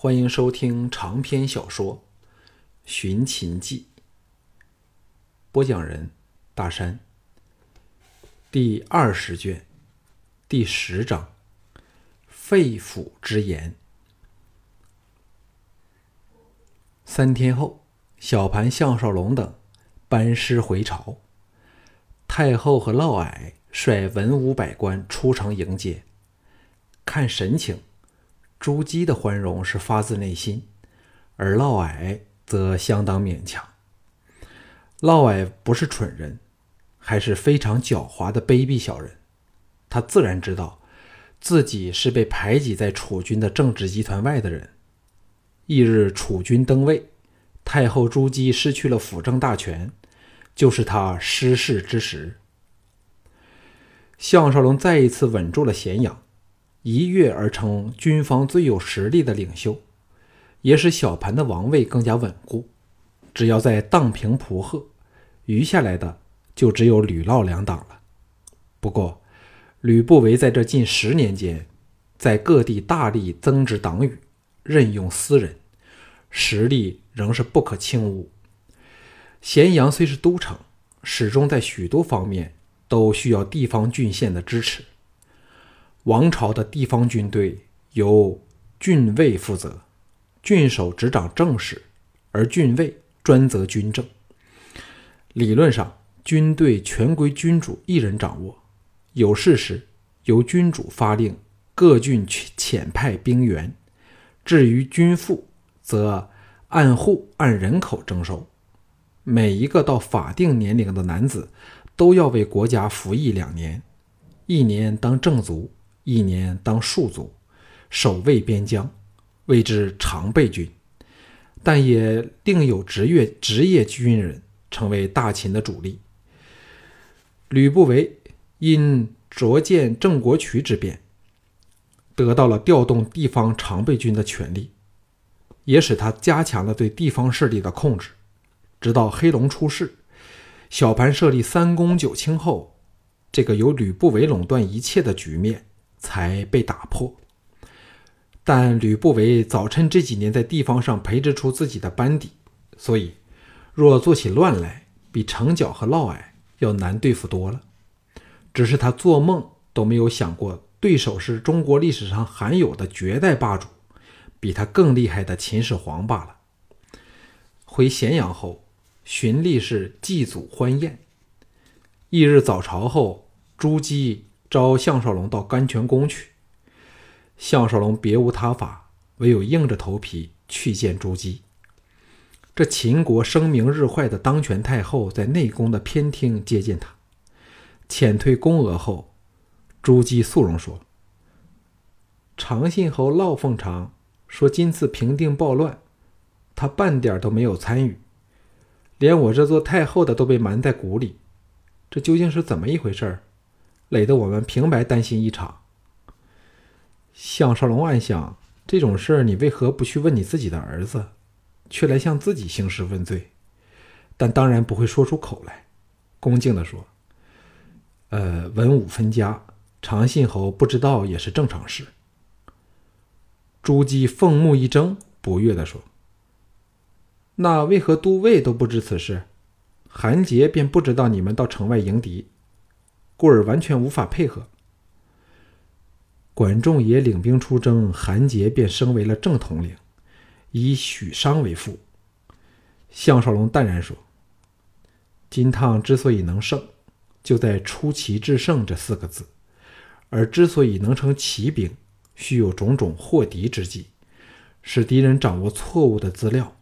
欢迎收听长篇小说《寻秦记》，播讲人大山。第二十卷，第十章：肺腑之言。三天后，小盘、项少龙等班师回朝，太后和嫪毐率文武百官出城迎接。看神情，朱姬的欢容是发自内心，而嫪毐则相当勉强。嫪毐不是蠢人，还是非常狡猾的卑鄙小人。他自然知道自己是被排挤在楚军的政治集团外的人。翌日，楚军登位，太后朱姬失去了辅政大权，就是他失势之时。项少龙再一次稳住了咸阳。一跃而成军方最有实力的领袖，也使小盘的王位更加稳固。只要在荡平蒲贺，余下来的就只有吕嫪两党了。不过，吕不韦在这近十年间，在各地大力增值党羽，任用私人，实力仍是不可轻污。咸阳虽是都城，始终在许多方面都需要地方郡县的支持。王朝的地方军队由郡尉负责，郡守执掌政事，而郡尉专责军政。理论上，军队全归君主一人掌握，有事时由君主发令，各郡遣派兵员。至于军赋，则按户按人口征收，每一个到法定年龄的男子都要为国家服役两年，一年当正卒。一年当戍卒，守卫边疆，谓之常备军。但也另有职业职业军人成为大秦的主力。吕不韦因擢建郑国渠之变，得到了调动地方常备军的权利，也使他加强了对地方势力的控制。直到黑龙出世，小盘设立三公九卿后，这个由吕不韦垄断一切的局面。才被打破，但吕不韦早趁这几年在地方上培植出自己的班底，所以若做起乱来，比城角和嫪毐要难对付多了。只是他做梦都没有想过，对手是中国历史上罕有的绝代霸主，比他更厉害的秦始皇罢了。回咸阳后，荀立是祭祖欢宴。翌日早朝后，朱姬。召项少龙到甘泉宫去。项少龙别无他法，唯有硬着头皮去见朱姬。这秦国声名日坏的当权太后在内宫的偏厅接见他。遣退宫娥后，朱姬肃容说：“长信侯嫪凤长说，今次平定暴乱，他半点都没有参与，连我这做太后的都被瞒在鼓里。这究竟是怎么一回事儿？”累得我们平白担心一场。项少龙暗想：这种事儿，你为何不去问你自己的儿子，却来向自己兴师问罪？但当然不会说出口来，恭敬地说：“呃，文武分家，长信侯不知道也是正常事。”朱姬凤目一睁，不悦地说：“那为何都尉都不知此事？韩杰便不知道你们到城外迎敌？”故而完全无法配合。管仲也领兵出征，韩杰便升为了正统领，以许商为副。项少龙淡然说：“金汤之所以能胜，就在‘出奇制胜’这四个字。而之所以能成奇兵，需有种种惑敌之计，使敌人掌握错误的资料。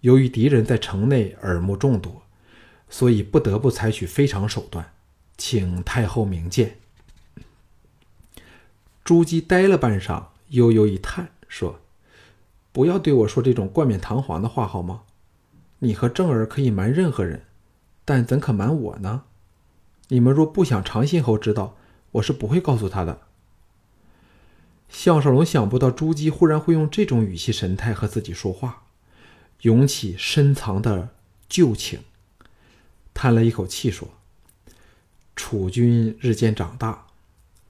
由于敌人在城内耳目众多，所以不得不采取非常手段。”请太后明鉴。朱姬呆了半晌，悠悠一叹，说：“不要对我说这种冠冕堂皇的话，好吗？你和正儿可以瞒任何人，但怎可瞒我呢？你们若不想长信侯知道，我是不会告诉他的。”项少龙想不到朱姬忽然会用这种语气神态和自己说话，涌起深藏的旧情，叹了一口气说。楚军日渐长大，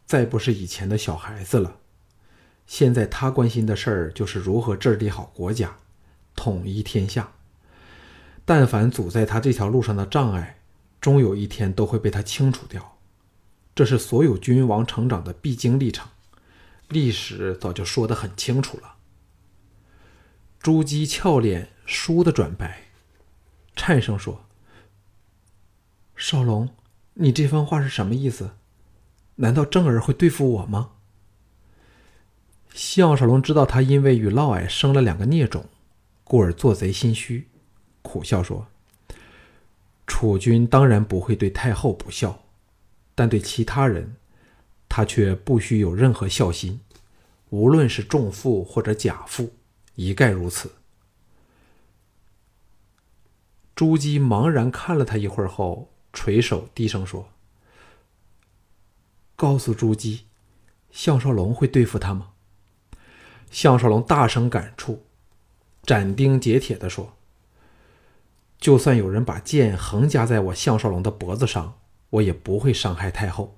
再不是以前的小孩子了。现在他关心的事儿就是如何治理好国家，统一天下。但凡阻在他这条路上的障碍，终有一天都会被他清除掉。这是所有君王成长的必经历程，历史早就说得很清楚了。朱姬俏脸倏地转白，颤声说：“少龙，你这番话是什么意思？难道正儿会对付我吗？”项少龙知道他因为与嫪毐生了两个孽种，故而做贼心虚，苦笑说：“楚军当然不会对太后不孝，但对其他人，他却不需有任何孝心，无论是重父或者假父。”一概如此。朱姬茫然看了他一会儿后，垂手低声说：“告诉朱姬，项少龙会对付他吗？”项少龙大声感触，斩钉截铁的说：“就算有人把剑横夹在我项少龙的脖子上，我也不会伤害太后。”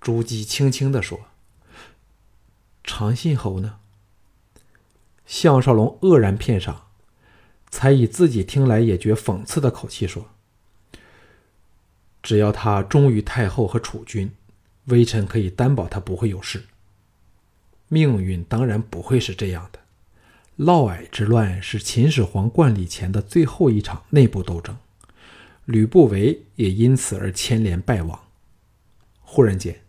朱姬轻轻的说：“长信侯呢？”项少龙愕然片上，才以自己听来也觉讽刺的口气说：“只要他忠于太后和储君，微臣可以担保他不会有事。命运当然不会是这样的。嫪毐之乱是秦始皇冠礼前的最后一场内部斗争，吕不韦也因此而牵连败亡。忽然间，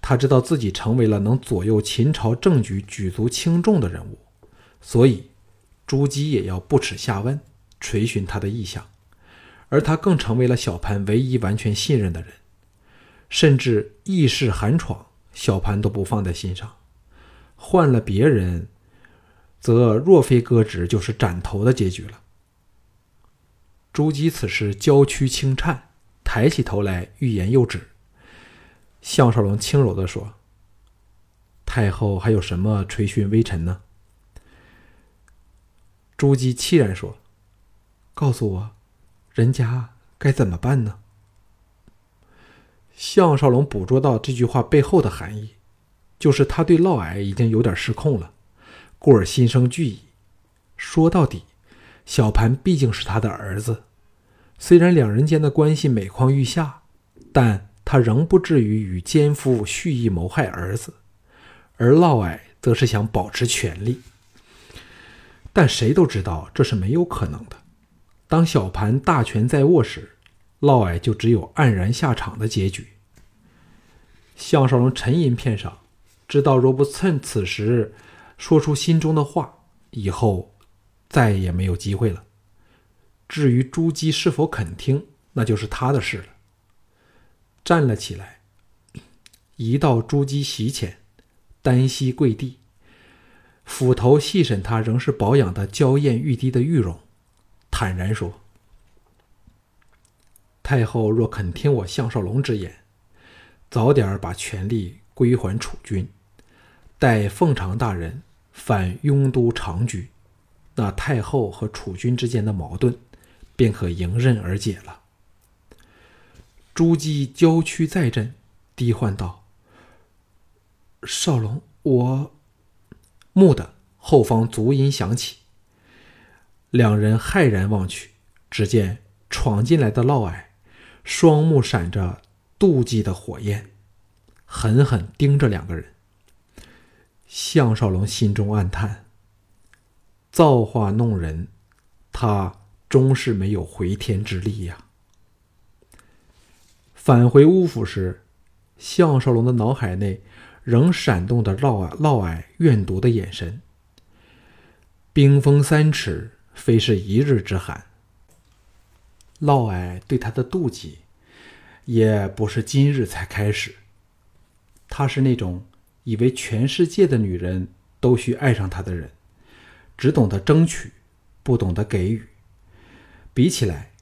他知道自己成为了能左右秦朝政局、举足轻重的人物。”所以，朱姬也要不耻下问，垂询他的意向，而他更成为了小盘唯一完全信任的人，甚至议事寒闯，小盘都不放在心上。换了别人，则若非革职，就是斩头的结局了。朱姬此时娇躯轻颤，抬起头来，欲言又止。项少龙轻柔地说：“太后还有什么垂询微臣呢？”朱姬凄然说：“告诉我，人家该怎么办呢？”项少龙捕捉到这句话背后的含义，就是他对嫪毐已经有点失控了，故而心生惧意。说到底，小盘毕竟是他的儿子，虽然两人间的关系每况愈下，但他仍不至于与奸夫蓄意谋害儿子，而嫪毐则是想保持权力。但谁都知道这是没有可能的。当小盘大权在握时，嫪毐就只有黯然下场的结局。项少龙沉吟片上，知道若不趁此时说出心中的话，以后再也没有机会了。至于朱姬是否肯听，那就是他的事了。站了起来，移到朱姬席前，单膝跪地。斧头细审他仍是保养的娇艳欲滴的玉容，坦然说：“太后若肯听我项少龙之言，早点把权力归还楚军，待凤长大人返雍都长居，那太后和楚军之间的矛盾便可迎刃而解了。”朱姬娇躯再震，低唤道：“少龙，我……”蓦地，后方足音响起，两人骇然望去，只见闯进来的嫪毐，双目闪着妒忌的火焰，狠狠盯着两个人。项少龙心中暗叹：造化弄人，他终是没有回天之力呀。返回乌府时，项少龙的脑海内。仍闪动着嫪毐嫪毐怨毒的眼神。冰封三尺，非是一日之寒。嫪毐对他的妒忌，也不是今日才开始。他是那种以为全世界的女人都需爱上他的人，只懂得争取，不懂得给予。比起来，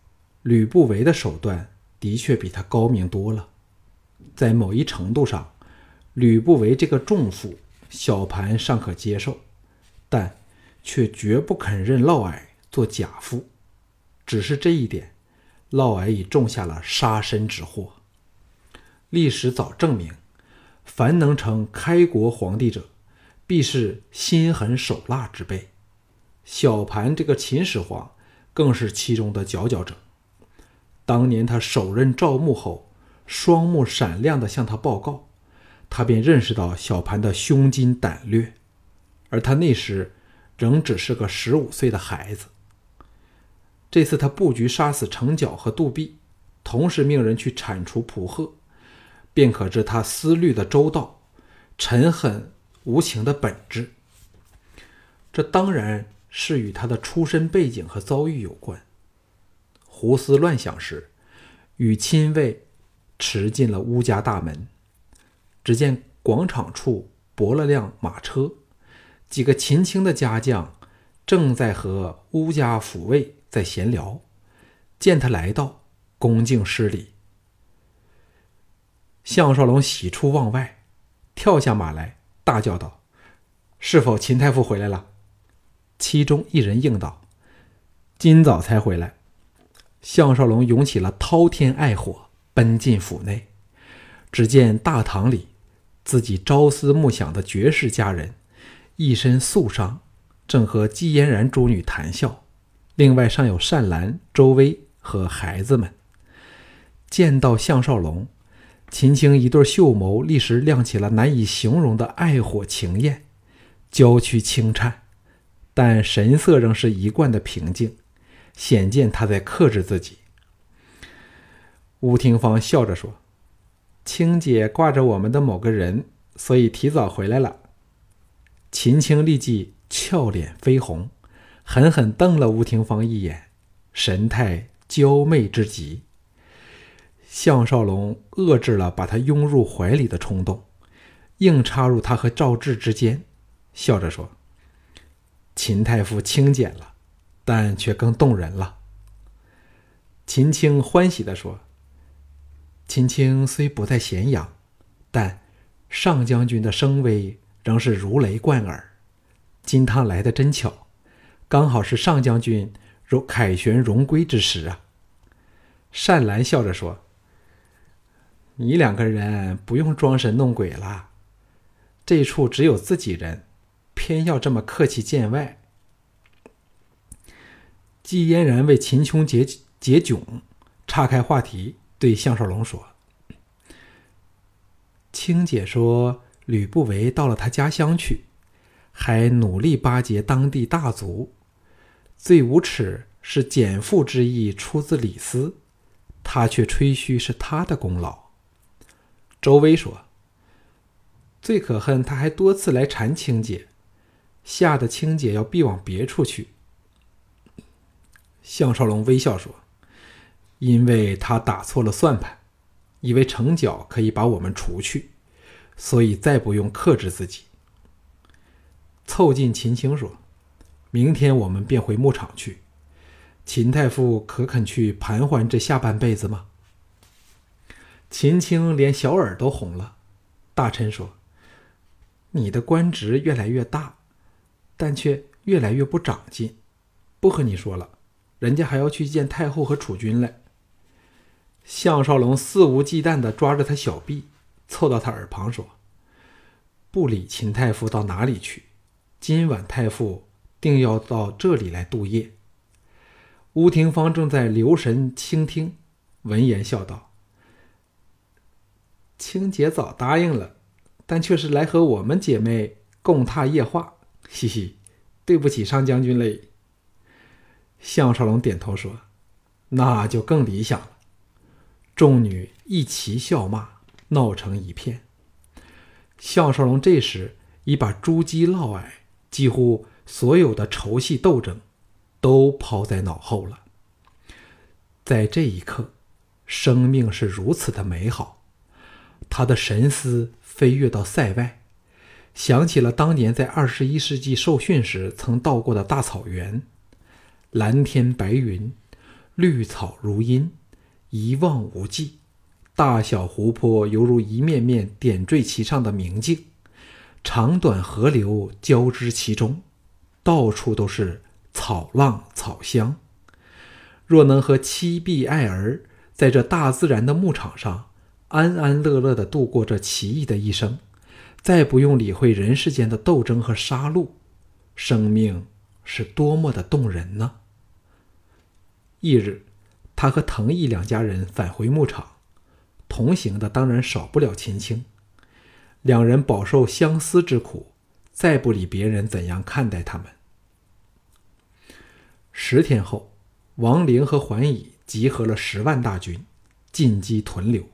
吕不韦的手段的确比他高明多了，在某一程度上。吕不韦这个重负，小盘尚可接受，但却绝不肯认嫪毐做假父。只是这一点，嫪毐已种下了杀身之祸。历史早证明，凡能成开国皇帝者，必是心狠手辣之辈。小盘这个秦始皇，更是其中的佼佼者。当年他首任赵穆后，双目闪亮地向他报告，他便认识到小盘的胸襟胆略，而他那时仍只是个十五岁的孩子。这次他布局杀死程角和杜弼，同时命人去铲除蒲贺。便可知他思虑的周到、沉狠无情的本质。这当然是与他的出身背景和遭遇有关。胡思乱想时，与亲卫驰进了乌家大门，只见广场处泊了辆马车，几个秦青的家将正在和乌家府卫在闲聊。见他来到，恭敬施礼。项少龙喜出望外，跳下马来，大叫道：“是否秦太傅回来了？”其中一人应道：“今早才回来。”项少龙涌起了滔天爱火，奔进府内。只见大堂里，自己朝思暮想的绝世佳人，一身素裳，正和季嫣然诸女谈笑。另外尚有善兰、周薇和孩子们。见到项少龙。秦青一对秀眸立时亮起了难以形容的爱火情焰，娇躯轻颤，但神色仍是一贯的平静，显见他在克制自己。吴廷芳笑着说：“青姐挂着我们的某个人，所以提早回来了。”秦青立即俏脸绯红，狠狠瞪了吴廷芳一眼，神态娇媚之极。项少龙遏制了把他拥入怀里的冲动，硬插入他和赵志之间，笑着说：“秦太傅轻简了，但却更动人了。”秦青欢喜地说：“秦青虽不在咸阳，但上将军的声威仍是如雷贯耳。金汤来的真巧，刚好是上将军荣凯旋荣归之时啊。”善兰笑着说。你两个人不用装神弄鬼了，这处只有自己人，偏要这么客气见外。季嫣然为秦琼解解窘，岔开话题，对项少龙说：“青姐说吕不韦到了他家乡去，还努力巴结当地大族，最无耻是减赋之意出自李斯，他却吹嘘是他的功劳。”周薇说：“最可恨，他还多次来缠青姐，吓得青姐要避往别处去。”项少龙微笑说：“因为他打错了算盘，以为程角可以把我们除去，所以再不用克制自己。”凑近秦青说：“明天我们便回牧场去，秦太傅可肯去盘桓这下半辈子吗？”秦青连小耳都红了，大臣说：“你的官职越来越大，但却越来越不长进。不和你说了，人家还要去见太后和储君来。”项少龙肆无忌惮地抓着他小臂，凑到他耳旁说：“不理秦太傅到哪里去？今晚太傅定要到这里来度夜。”吴廷芳正在留神倾听，闻言笑道。青姐早答应了，但却是来和我们姐妹共榻夜话。嘻嘻，对不起上将军嘞。项少龙点头说：“那就更理想了。”众女一齐笑骂，闹成一片。项少龙这时已把朱姬嫪毐几乎所有的仇隙斗争都抛在脑后了。在这一刻，生命是如此的美好。他的神思飞跃到塞外，想起了当年在二十一世纪受训时曾到过的大草原，蓝天白云，绿草如茵，一望无际，大小湖泊犹如一面面点缀其上的明镜，长短河流交织其中，到处都是草浪草香。若能和妻婢爱儿在这大自然的牧场上，安安乐乐地度过这奇异的一生，再不用理会人世间的斗争和杀戮，生命是多么的动人呢？翌日，他和藤义两家人返回牧场，同行的当然少不了秦青。两人饱受相思之苦，再不理别人怎样看待他们。十天后，王陵和桓乙集合了十万大军，进击屯留，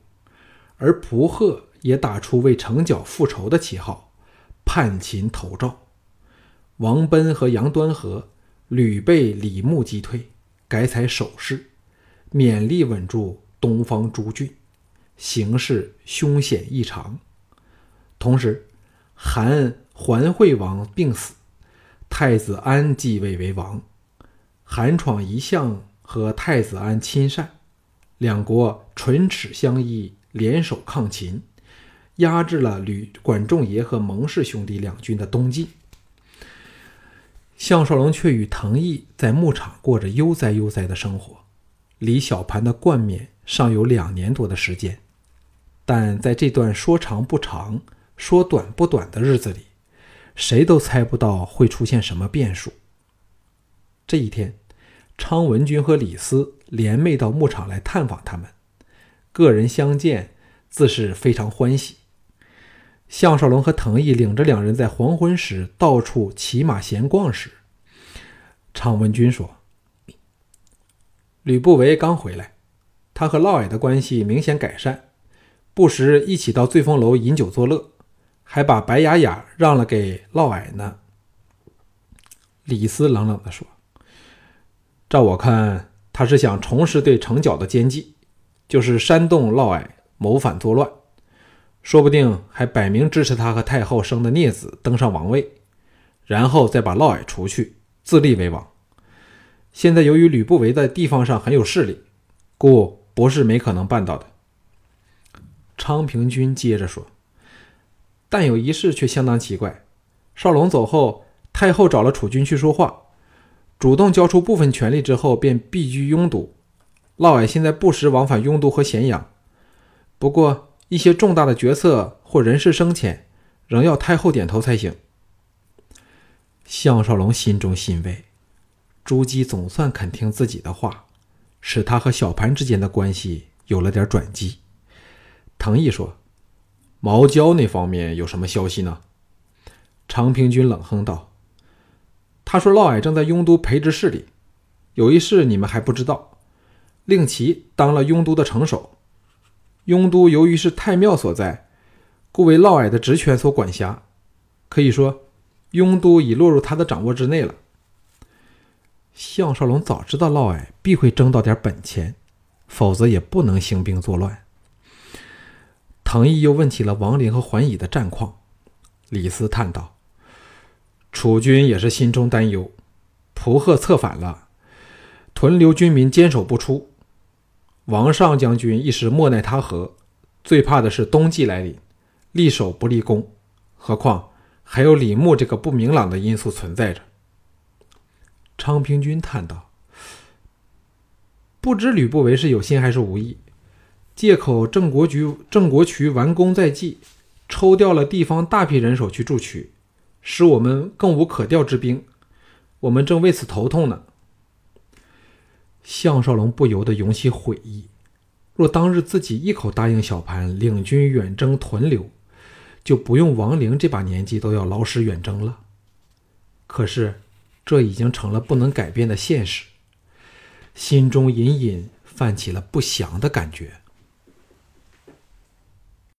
而蒲贺也打出为城角复仇的旗号，叛秦投赵。王贲和杨端和屡被李牧击退，改采守势，勉力稳住东方诸郡，形势凶险异常。同时，韩桓惠王病死，太子安继位为王。韩闯一向和太子安亲善，两国唇齿相依，联手抗秦，压制了吕管仲爷和蒙氏兄弟两军的东进。项少龙却与藤毅在牧场过着悠哉悠哉的生活，离小盘的冠冕尚有两年多的时间，但在这段说长不长。说短不短的日子里，谁都猜不到会出现什么变数。这一天，昌文君和李斯联袂到牧场来探访他们，个人相见自是非常欢喜。项少龙和藤毅领着两人在黄昏时到处骑马闲逛时，昌文君说：“吕不韦刚回来，他和嫪毐的关系明显改善，不时一起到醉风楼饮酒作乐。”还把白雅雅让了给嫪毐呢。李斯冷冷地说：“照我看，他是想重施对城角的奸计，就是煽动嫪毐谋反作乱，说不定还摆明支持他和太后生的孽子登上王位，然后再把嫪毐除去，自立为王。现在由于吕不韦在地方上很有势力，故不是没可能办到的。”昌平君接着说。但有一事却相当奇怪：少龙走后，太后找了楚军去说话，主动交出部分权力之后，便避居雍都。嫪毐现在不时往返雍都和咸阳，不过一些重大的决策或人事升迁，仍要太后点头才行。项少龙心中欣慰，朱姬总算肯听自己的话，使他和小盘之间的关系有了点转机。唐毅说。毛焦那方面有什么消息呢？长平君冷哼道：“他说嫪毐正在雍都培植势力，有一事你们还不知道，令其当了雍都的城守。雍都由于是太庙所在，故为嫪毐的职权所管辖。可以说，雍都已落入他的掌握之内了。”项少龙早知道嫪毐必会争到点本钱，否则也不能兴兵作乱。藤毅又问起了王陵和桓乙的战况，李斯叹道：“楚军也是心中担忧，蒲贺策反了，屯留军民坚守不出，王上将军一时莫奈他何，最怕的是冬季来临，立守不立功，何况还有李牧这个不明朗的因素存在着。”昌平君叹道：“不知吕不韦是有心还是无意。”借口郑国局郑国渠完工在即，抽调了地方大批人手去助渠，使我们更无可调之兵。我们正为此头痛呢。项少龙不由得涌起悔意：若当日自己一口答应小盘领军远征屯留，就不用王陵这把年纪都要劳师远征了。可是这已经成了不能改变的现实，心中隐隐泛起了不祥的感觉。